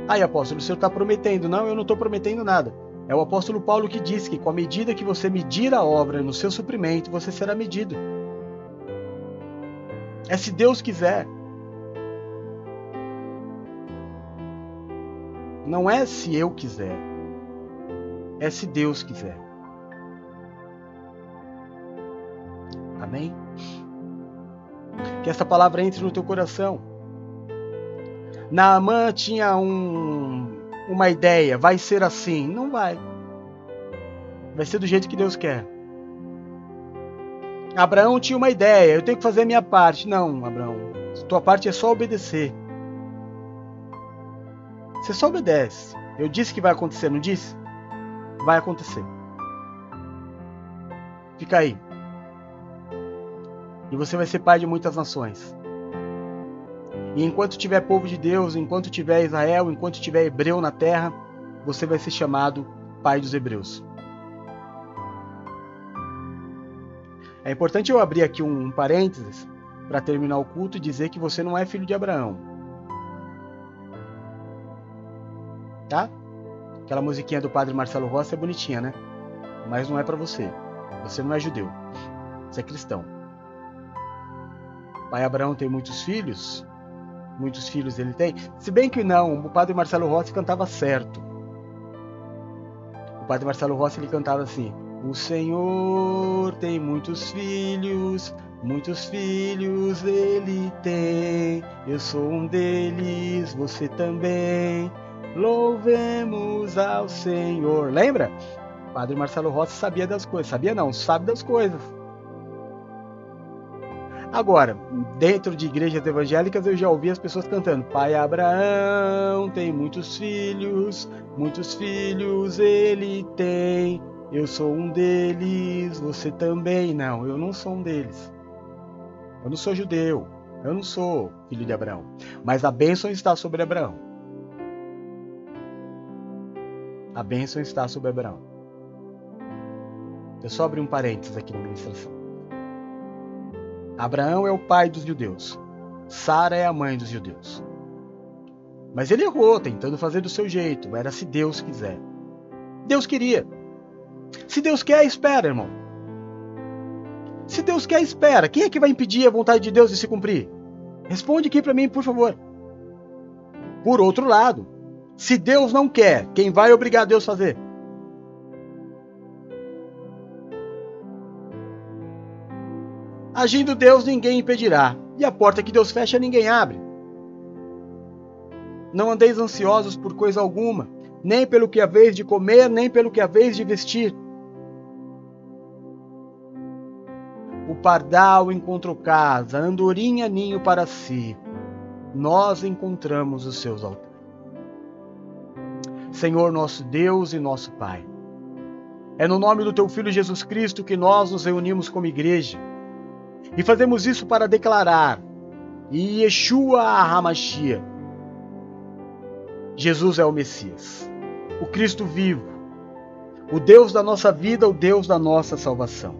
Aí, apóstolo, o senhor está prometendo? Não, eu não estou prometendo nada. É o apóstolo Paulo que diz que com a medida que você medir a obra no seu suprimento, você será medido. É se Deus quiser. Não é se eu quiser. É se Deus quiser. Amém? Que essa palavra entre no teu coração. Naamã tinha um, uma ideia, vai ser assim. Não vai. Vai ser do jeito que Deus quer. Abraão tinha uma ideia, eu tenho que fazer a minha parte. Não, Abraão. Tua parte é só obedecer. Você só obedece. Eu disse que vai acontecer, não disse? Vai acontecer. Fica aí. E você vai ser pai de muitas nações. E enquanto tiver povo de Deus, enquanto tiver Israel, enquanto tiver hebreu na terra, você vai ser chamado pai dos hebreus. É importante eu abrir aqui um parênteses para terminar o culto e dizer que você não é filho de Abraão. Tá? Aquela musiquinha do padre Marcelo Rossi é bonitinha, né? Mas não é para você. Você não é judeu. Você é cristão. Pai Abraão tem muitos filhos, muitos filhos ele tem. Se bem que não, o padre Marcelo Rossi cantava certo. O padre Marcelo Rossi ele cantava assim: O Senhor tem muitos filhos, muitos filhos ele tem. Eu sou um deles, você também. Louvemos ao Senhor. Lembra? O padre Marcelo Rossi sabia das coisas. Sabia não, sabe das coisas. Agora, dentro de igrejas evangélicas eu já ouvi as pessoas cantando: Pai Abraão tem muitos filhos, muitos filhos ele tem. Eu sou um deles, você também. Não, eu não sou um deles. Eu não sou judeu. Eu não sou filho de Abraão. Mas a bênção está sobre Abraão. A bênção está sobre Abraão. Eu só abri um parênteses aqui na ministração. Abraão é o pai dos judeus. Sara é a mãe dos judeus. Mas ele errou, tentando fazer do seu jeito. Era se Deus quiser. Deus queria. Se Deus quer, espera, irmão. Se Deus quer, espera. Quem é que vai impedir a vontade de Deus de se cumprir? Responde aqui para mim, por favor. Por outro lado, se Deus não quer, quem vai obrigar Deus a fazer? Agindo Deus, ninguém impedirá, e a porta que Deus fecha, ninguém abre. Não andeis ansiosos por coisa alguma, nem pelo que haveis de comer, nem pelo que haveis de vestir. O pardal encontrou casa, andorinha ninho para si. Nós encontramos os seus altares. Senhor nosso Deus e nosso Pai. É no nome do teu Filho Jesus Cristo que nós nos reunimos como igreja e fazemos isso para declarar Yeshua HaMashiach. Jesus é o Messias, o Cristo vivo, o Deus da nossa vida, o Deus da nossa salvação.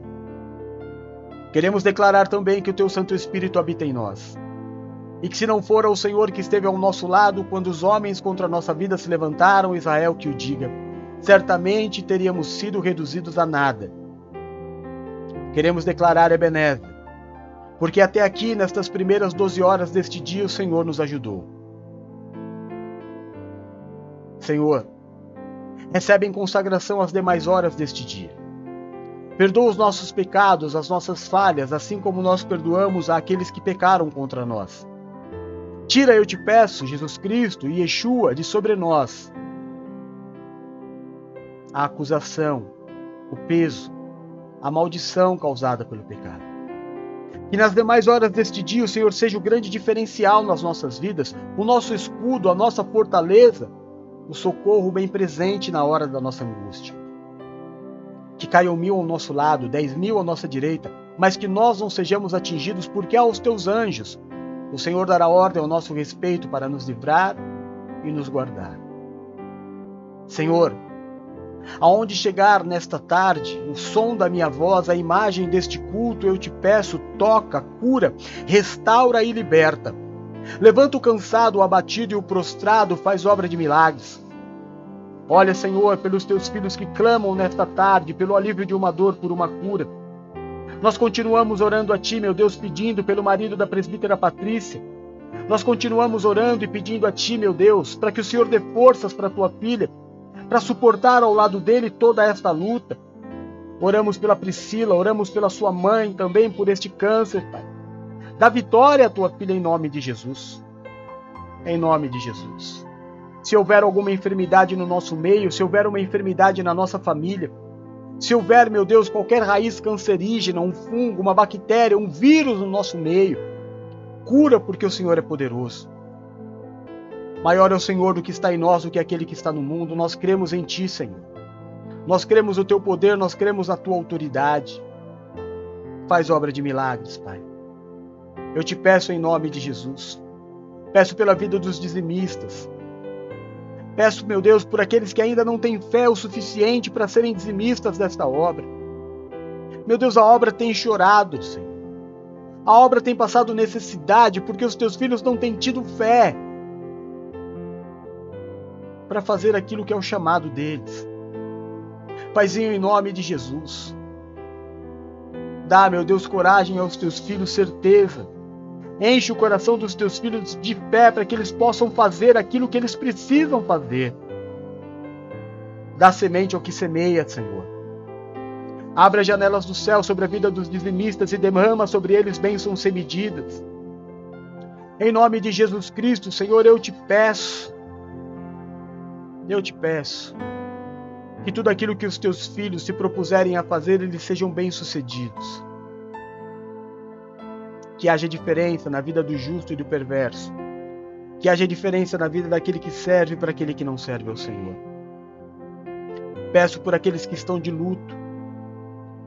Queremos declarar também que o teu Santo Espírito habita em nós. E que se não for o Senhor que esteve ao nosso lado quando os homens contra a nossa vida se levantaram, Israel que o diga, certamente teríamos sido reduzidos a nada. Queremos declarar Ebenezer, porque até aqui, nestas primeiras 12 horas deste dia, o Senhor nos ajudou. Senhor, recebe em consagração as demais horas deste dia. Perdoa os nossos pecados, as nossas falhas, assim como nós perdoamos àqueles que pecaram contra nós. Tira, eu te peço, Jesus Cristo e Yeshua, de sobre nós a acusação, o peso, a maldição causada pelo pecado. Que nas demais horas deste dia o Senhor seja o grande diferencial nas nossas vidas, o nosso escudo, a nossa fortaleza, o socorro bem presente na hora da nossa angústia. Que caiam mil ao nosso lado, dez mil à nossa direita, mas que nós não sejamos atingidos, porque aos teus anjos o Senhor dará ordem ao nosso respeito para nos livrar e nos guardar. Senhor, aonde chegar nesta tarde, o som da minha voz, a imagem deste culto, eu te peço, toca, cura, restaura e liberta. Levanta o cansado, o abatido e o prostrado, faz obra de milagres. Olha, Senhor, pelos teus filhos que clamam nesta tarde, pelo alívio de uma dor por uma cura. Nós continuamos orando a Ti, meu Deus, pedindo pelo marido da presbítera Patrícia. Nós continuamos orando e pedindo a Ti, meu Deus, para que o Senhor dê forças para tua filha, para suportar ao lado dele toda esta luta. Oramos pela Priscila, oramos pela sua mãe também por este câncer, Pai. Dá vitória à tua filha em nome de Jesus. Em nome de Jesus. Se houver alguma enfermidade no nosso meio, se houver uma enfermidade na nossa família, se houver, meu Deus, qualquer raiz cancerígena, um fungo, uma bactéria, um vírus no nosso meio, cura porque o Senhor é poderoso. Maior é o Senhor do que está em nós do que aquele que está no mundo. Nós cremos em Ti, Senhor. Nós cremos no Teu poder, nós cremos na Tua autoridade. Faz obra de milagres, Pai. Eu te peço em nome de Jesus. Peço pela vida dos dizimistas. Peço, meu Deus, por aqueles que ainda não têm fé o suficiente para serem dizimistas desta obra. Meu Deus, a obra tem chorado, Senhor. A obra tem passado necessidade porque os teus filhos não têm tido fé para fazer aquilo que é o chamado deles. Paizinho, em nome de Jesus, dá, meu Deus, coragem aos teus filhos, certeza. Enche o coração dos teus filhos de fé para que eles possam fazer aquilo que eles precisam fazer. Dá semente ao que semeia, Senhor. Abre as janelas do céu sobre a vida dos dizimistas e derrama sobre eles bênçãos sem medidas. Em nome de Jesus Cristo, Senhor, eu te peço eu te peço que tudo aquilo que os teus filhos se propuserem a fazer, eles sejam bem-sucedidos. Que haja diferença na vida do justo e do perverso. Que haja diferença na vida daquele que serve para aquele que não serve ao Senhor. Peço por aqueles que estão de luto.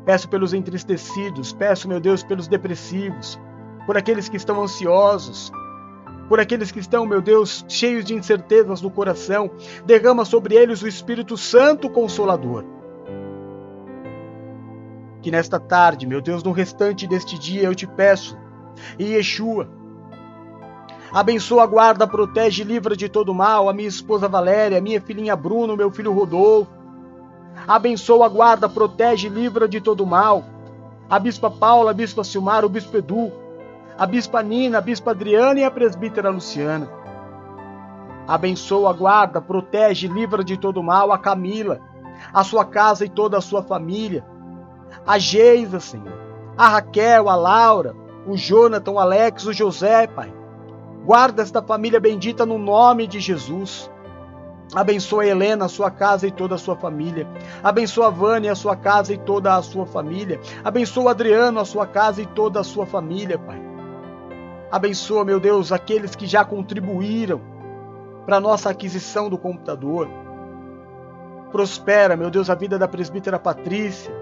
Peço pelos entristecidos. Peço, meu Deus, pelos depressivos. Por aqueles que estão ansiosos por aqueles que estão, meu Deus, cheios de incertezas no coração. Derrama sobre eles o Espírito Santo Consolador. Que nesta tarde, meu Deus, no restante deste dia, eu te peço, e Yeshua, abençoa, guarda, protege livra de todo mal a minha esposa Valéria, a minha filhinha Bruno, meu filho Rodolfo. Abençoa, guarda, protege livra de todo mal a Bispa Paula, a Bispa Silmar, o Bispo Edu, a bispa Nina, a bispa Adriana e a presbítera Luciana. Abençoa, guarda, protege, livra de todo mal a Camila, a sua casa e toda a sua família. A Geisa, Senhor. A Raquel, a Laura, o Jonathan, o Alex, o José, Pai. Guarda esta família bendita no nome de Jesus. Abençoa a Helena, a sua casa e toda a sua família. Abençoa a Vânia, a sua casa e toda a sua família. Abençoa Adriano, a sua casa e toda a sua família, Pai. Abençoa, meu Deus, aqueles que já contribuíram para a nossa aquisição do computador. Prospera, meu Deus, a vida da presbítera Patrícia.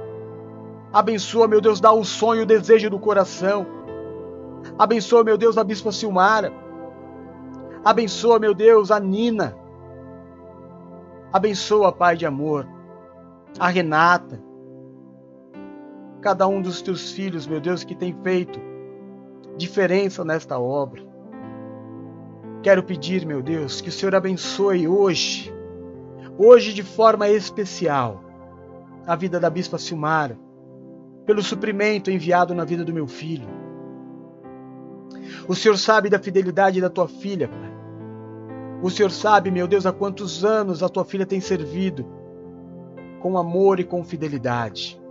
Abençoa, meu Deus, dá o sonho e o desejo do coração. Abençoa, meu Deus, a bispa Silmara. Abençoa, meu Deus, a Nina. Abençoa, Pai de amor, a Renata. Cada um dos teus filhos, meu Deus, que tem feito diferença nesta obra. Quero pedir, meu Deus, que o Senhor abençoe hoje, hoje de forma especial, a vida da Bispa Silmara, pelo suprimento enviado na vida do meu filho. O Senhor sabe da fidelidade da tua filha, Pai. O Senhor sabe, meu Deus, há quantos anos a tua filha tem servido com amor e com fidelidade.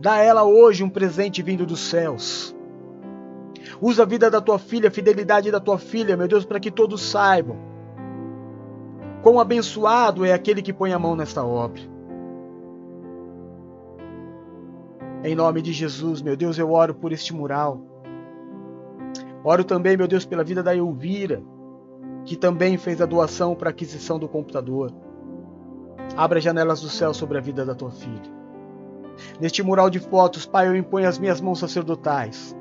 Dá a ela hoje um presente vindo dos céus. Usa a vida da tua filha, a fidelidade da tua filha, meu Deus, para que todos saibam quão abençoado é aquele que põe a mão nesta obra. Em nome de Jesus, meu Deus, eu oro por este mural. Oro também, meu Deus, pela vida da Elvira, que também fez a doação para a aquisição do computador. Abra as janelas do céu sobre a vida da tua filha. Neste mural de fotos, Pai, eu imponho as minhas mãos sacerdotais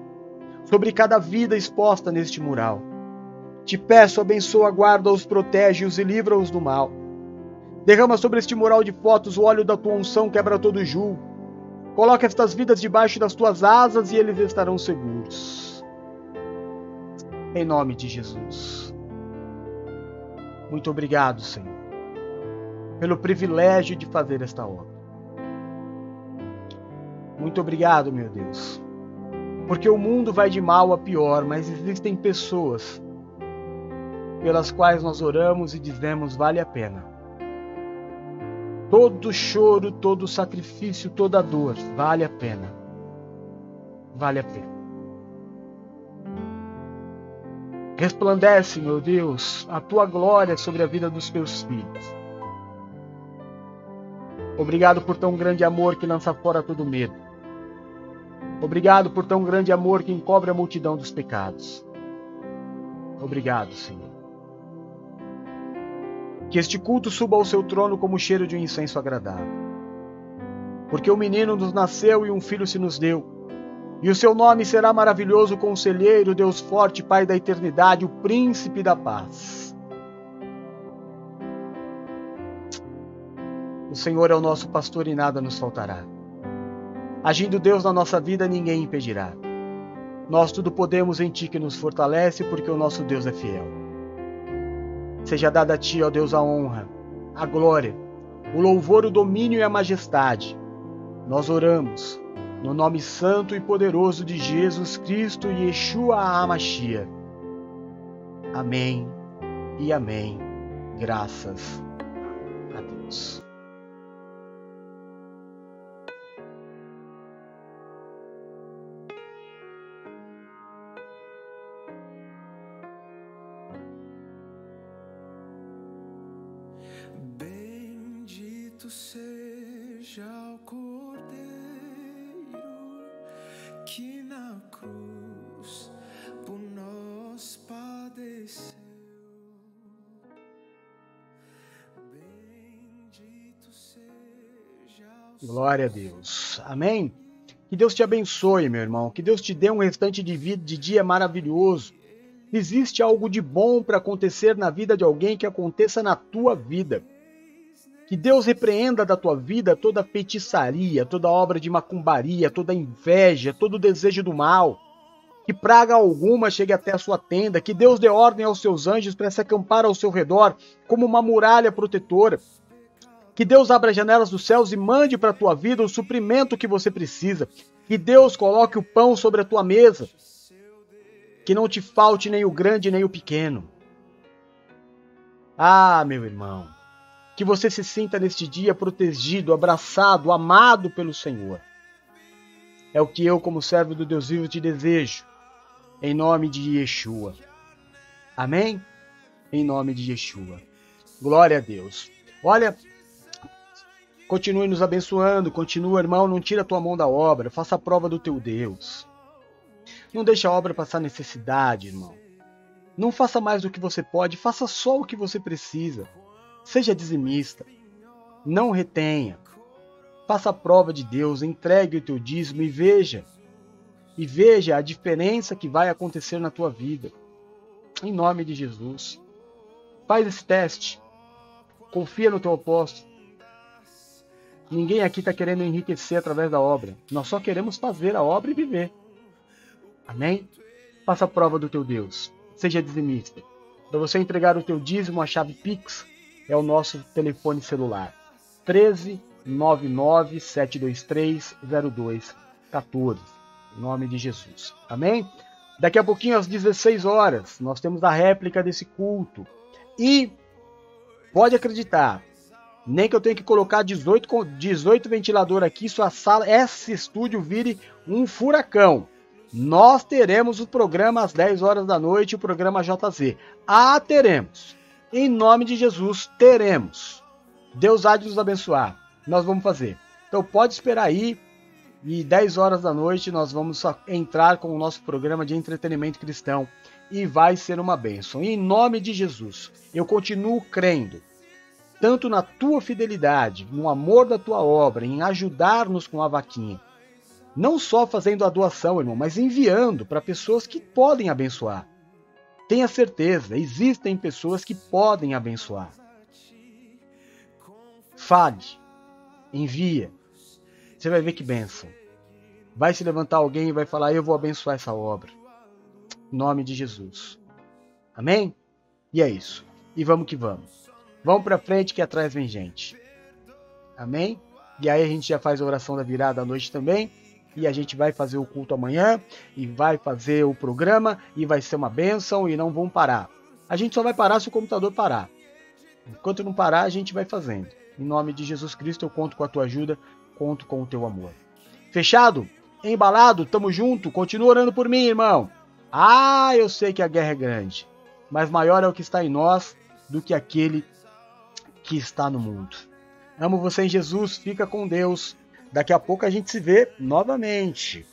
sobre cada vida exposta neste mural. Te peço, abençoa, guarda-os, protege-os e livra-os do mal. Derrama sobre este mural de fotos o óleo da tua unção, quebra todo julgo. Coloca estas vidas debaixo das tuas asas e eles estarão seguros. Em nome de Jesus. Muito obrigado, Senhor, pelo privilégio de fazer esta obra. Muito obrigado, meu Deus. Porque o mundo vai de mal a pior, mas existem pessoas pelas quais nós oramos e dizemos vale a pena. Todo choro, todo sacrifício, toda dor, vale a pena. Vale a pena. Resplandece, meu Deus, a tua glória sobre a vida dos teus filhos. Obrigado por tão grande amor que lança fora todo medo. Obrigado por tão grande amor que encobre a multidão dos pecados. Obrigado, Senhor. Que este culto suba ao seu trono como cheiro de um incenso agradável. Porque o menino nos nasceu e um filho se nos deu e o seu nome será maravilhoso conselheiro, Deus forte, Pai da eternidade, o príncipe da paz. O Senhor é o nosso pastor e nada nos faltará. Agindo Deus na nossa vida, ninguém impedirá. Nós tudo podemos em Ti que nos fortalece, porque o nosso Deus é fiel. Seja dada a Ti, ó Deus, a honra, a glória, o louvor, o domínio e a majestade. Nós oramos no nome santo e poderoso de Jesus Cristo, Yeshua HaMashiach. Amém e amém. Graças a Deus. Glória a Deus. Amém. Que Deus te abençoe, meu irmão. Que Deus te dê um restante de vida, de dia maravilhoso. Existe algo de bom para acontecer na vida de alguém que aconteça na tua vida. Que Deus repreenda da tua vida toda feitiçaria, toda obra de macumbaria, toda inveja, todo desejo do mal. Que praga alguma chegue até a sua tenda. Que Deus dê ordem aos seus anjos para se acampar ao seu redor como uma muralha protetora. Que Deus abra as janelas dos céus e mande para a tua vida o suprimento que você precisa. Que Deus coloque o pão sobre a tua mesa. Que não te falte nem o grande nem o pequeno. Ah, meu irmão. Que você se sinta neste dia protegido, abraçado, amado pelo Senhor. É o que eu, como servo do Deus vivo, te desejo. Em nome de Yeshua. Amém? Em nome de Yeshua. Glória a Deus. Olha, continue nos abençoando, continua, irmão, não tira a tua mão da obra, faça a prova do teu Deus. Não deixe a obra passar necessidade, irmão. Não faça mais do que você pode, faça só o que você precisa. Seja dizimista. Não retenha. Faça a prova de Deus, entregue o teu dízimo e veja. E veja a diferença que vai acontecer na tua vida. Em nome de Jesus. Faz esse teste. Confia no teu apóstolo. Ninguém aqui está querendo enriquecer através da obra. Nós só queremos fazer a obra e viver. Amém? Faça a prova do teu Deus. Seja dizimista. Para você entregar o teu dízimo, a chave Pix é o nosso telefone celular. 13 99 723 0214. Em nome de Jesus. Amém? Daqui a pouquinho, às 16 horas, nós temos a réplica desse culto. E pode acreditar, Nem que eu tenha que colocar 18, 18 ventilador aqui, sua sala, esse estúdio vire um furacão. Nós teremos o programa às 10 horas da noite, o programa JZ. Ah, teremos. Em nome de Jesus, teremos. Deus há de nos abençoar. Nós vamos fazer. Então pode esperar aí. E 10 horas da noite nós vamos entrar com o nosso programa de entretenimento cristão. E vai ser uma bênção. Em nome de Jesus, eu continuo crendo tanto na tua fidelidade, no amor da tua obra, em ajudar-nos com a vaquinha. Não só fazendo a doação, irmão, mas enviando para pessoas que podem abençoar. Tenha certeza, existem pessoas que podem abençoar. Fale, envia. Você vai ver que bênção. Vai se levantar alguém e vai falar: Eu vou abençoar essa obra. Em nome de Jesus. Amém? E é isso. E vamos que vamos. Vamos para frente que atrás vem gente. Amém? E aí a gente já faz a oração da virada à noite também. E a gente vai fazer o culto amanhã. E vai fazer o programa. E vai ser uma bênção. E não vão parar. A gente só vai parar se o computador parar. Enquanto não parar, a gente vai fazendo. Em nome de Jesus Cristo, eu conto com a tua ajuda. Conto com o teu amor. Fechado? Embalado? Tamo junto? Continua orando por mim, irmão. Ah, eu sei que a guerra é grande. Mas maior é o que está em nós do que aquele que está no mundo. Amo você em Jesus, fica com Deus. Daqui a pouco a gente se vê novamente.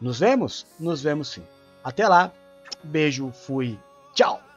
Nos vemos? Nos vemos sim. Até lá. Beijo, fui. Tchau.